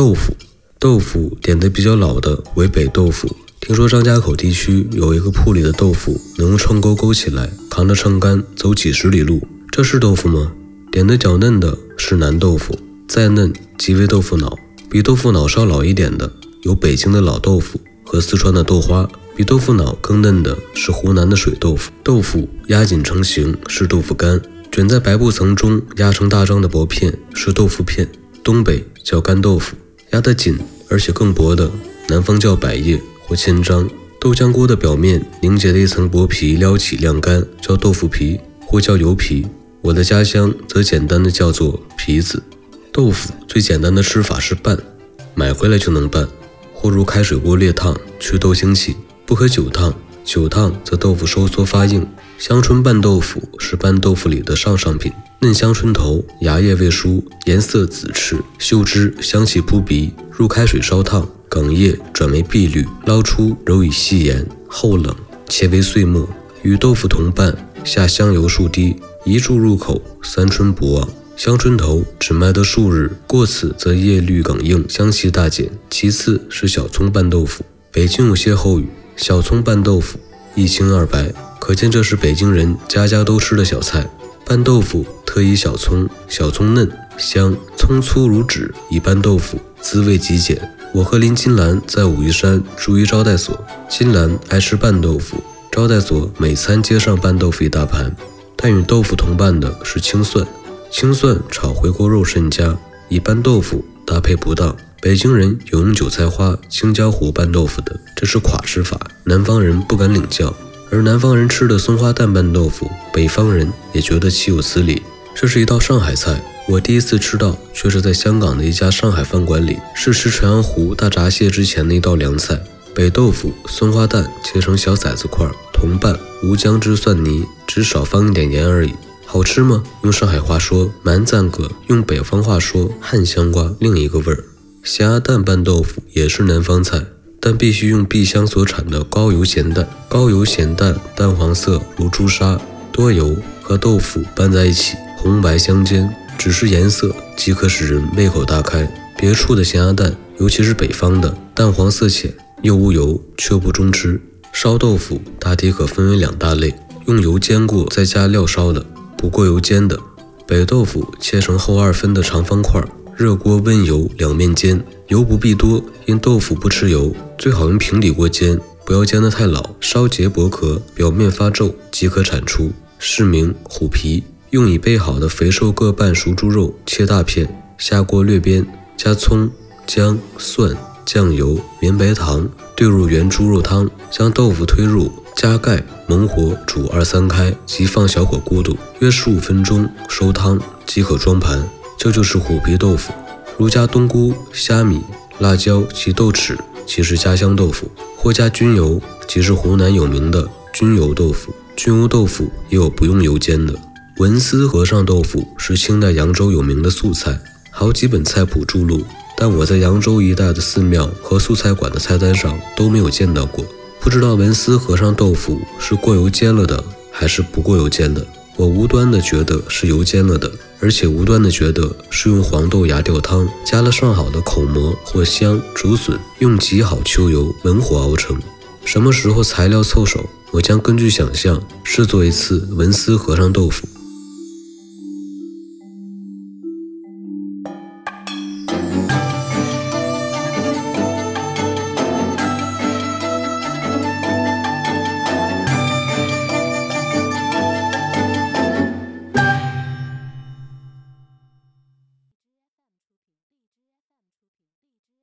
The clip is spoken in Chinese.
豆腐，豆腐点的比较老的为北豆腐。听说张家口地区有一个铺里的豆腐能用秤钩勾起来，扛着秤杆走几十里路，这是豆腐吗？点的较嫩的是南豆腐，再嫩即为豆腐脑。比豆腐脑稍老一点的有北京的老豆腐和四川的豆花。比豆腐脑更嫩的是湖南的水豆腐。豆腐压紧成型是豆腐干，卷在白布层中压成大张的薄片是豆腐片。东北叫干豆腐，压得紧而且更薄的，南方叫百叶或千张。豆浆锅的表面凝结的一层薄皮撩起晾干，叫豆腐皮或叫油皮。我的家乡则简单的叫做皮子。豆腐最简单的吃法是拌，买回来就能拌，或入开水锅烈烫去豆腥气，不可久烫，久烫则豆腐收缩发硬。香椿拌豆腐是拌豆腐里的上上品。嫩香椿头，芽叶未熟，颜色紫赤，嗅之香气扑鼻。入开水烧烫，梗叶转为碧绿，捞出揉以细盐，后冷切为碎末，与豆腐同拌，下香油数滴，一注入口，三春不忘。香椿头只卖得数日，过此则叶绿梗硬，香气大减。其次是小葱拌豆腐，北京有歇后语：小葱拌豆腐，一清二白，可见这是北京人家家都吃的小菜。拌豆腐特以小葱，小葱嫩香，葱粗如纸，以拌豆腐滋味极简。我和林金兰在武夷山住于招待所，金兰爱吃拌豆腐，招待所每餐皆上拌豆腐一大盘。但与豆腐同拌的是青蒜，青蒜炒回锅肉甚佳，以拌豆腐搭配不当。北京人有用韭菜花、青椒糊拌豆腐的，这是垮吃法，南方人不敢领教。而南方人吃的松花蛋拌豆腐，北方人也觉得岂有此理。这是一道上海菜，我第一次吃到，却是在香港的一家上海饭馆里，是吃鹑鸯湖大闸蟹之前的一道凉菜。北豆腐、松花蛋切成小骰子块，同拌，无姜汁蒜泥，只少放一点盐而已。好吃吗？用上海话说蛮赞个，用北方话说汉香瓜，另一个味儿。咸鸭蛋拌豆腐也是南方菜。但必须用碧乡所产的高油咸蛋，高油咸蛋淡黄色如朱砂，多油和豆腐拌在一起，红白相间，只是颜色即可使人胃口大开。别处的咸鸭蛋，尤其是北方的，淡黄色浅，又无油，却不中吃。烧豆腐大体可分为两大类：用油煎过再加料烧的，不过油煎的。北豆腐切成厚二分的长方块。热锅温油，两面煎，油不必多，因豆腐不吃油，最好用平底锅煎，不要煎得太老，烧结薄壳，表面发皱即可铲出。是名虎皮。用已备好的肥瘦各半熟猪肉切大片，下锅略煸，加葱、姜、蒜、酱油、绵白糖，兑入原猪肉汤，将豆腐推入，加盖猛火煮二三开，即放小火咕嘟，约十五分钟收汤即可装盘。这就是虎皮豆腐，如加冬菇、虾米、辣椒及豆豉，即是家乡豆腐；或加菌油，即是湖南有名的菌油豆腐。菌油豆腐也有不用油煎的。文思和尚豆腐是清代扬州有名的素菜，好几本菜谱著录，但我在扬州一带的寺庙和素菜馆的菜单上都没有见到过。不知道文思和尚豆腐是过油煎了的，还是不过油煎的？我无端的觉得是油煎了的。而且无端的觉得是用黄豆芽吊汤，加了上好的口蘑、或香、竹笋，用极好秋油文火熬成。什么时候材料凑手，我将根据想象试做一次文思和尚豆腐。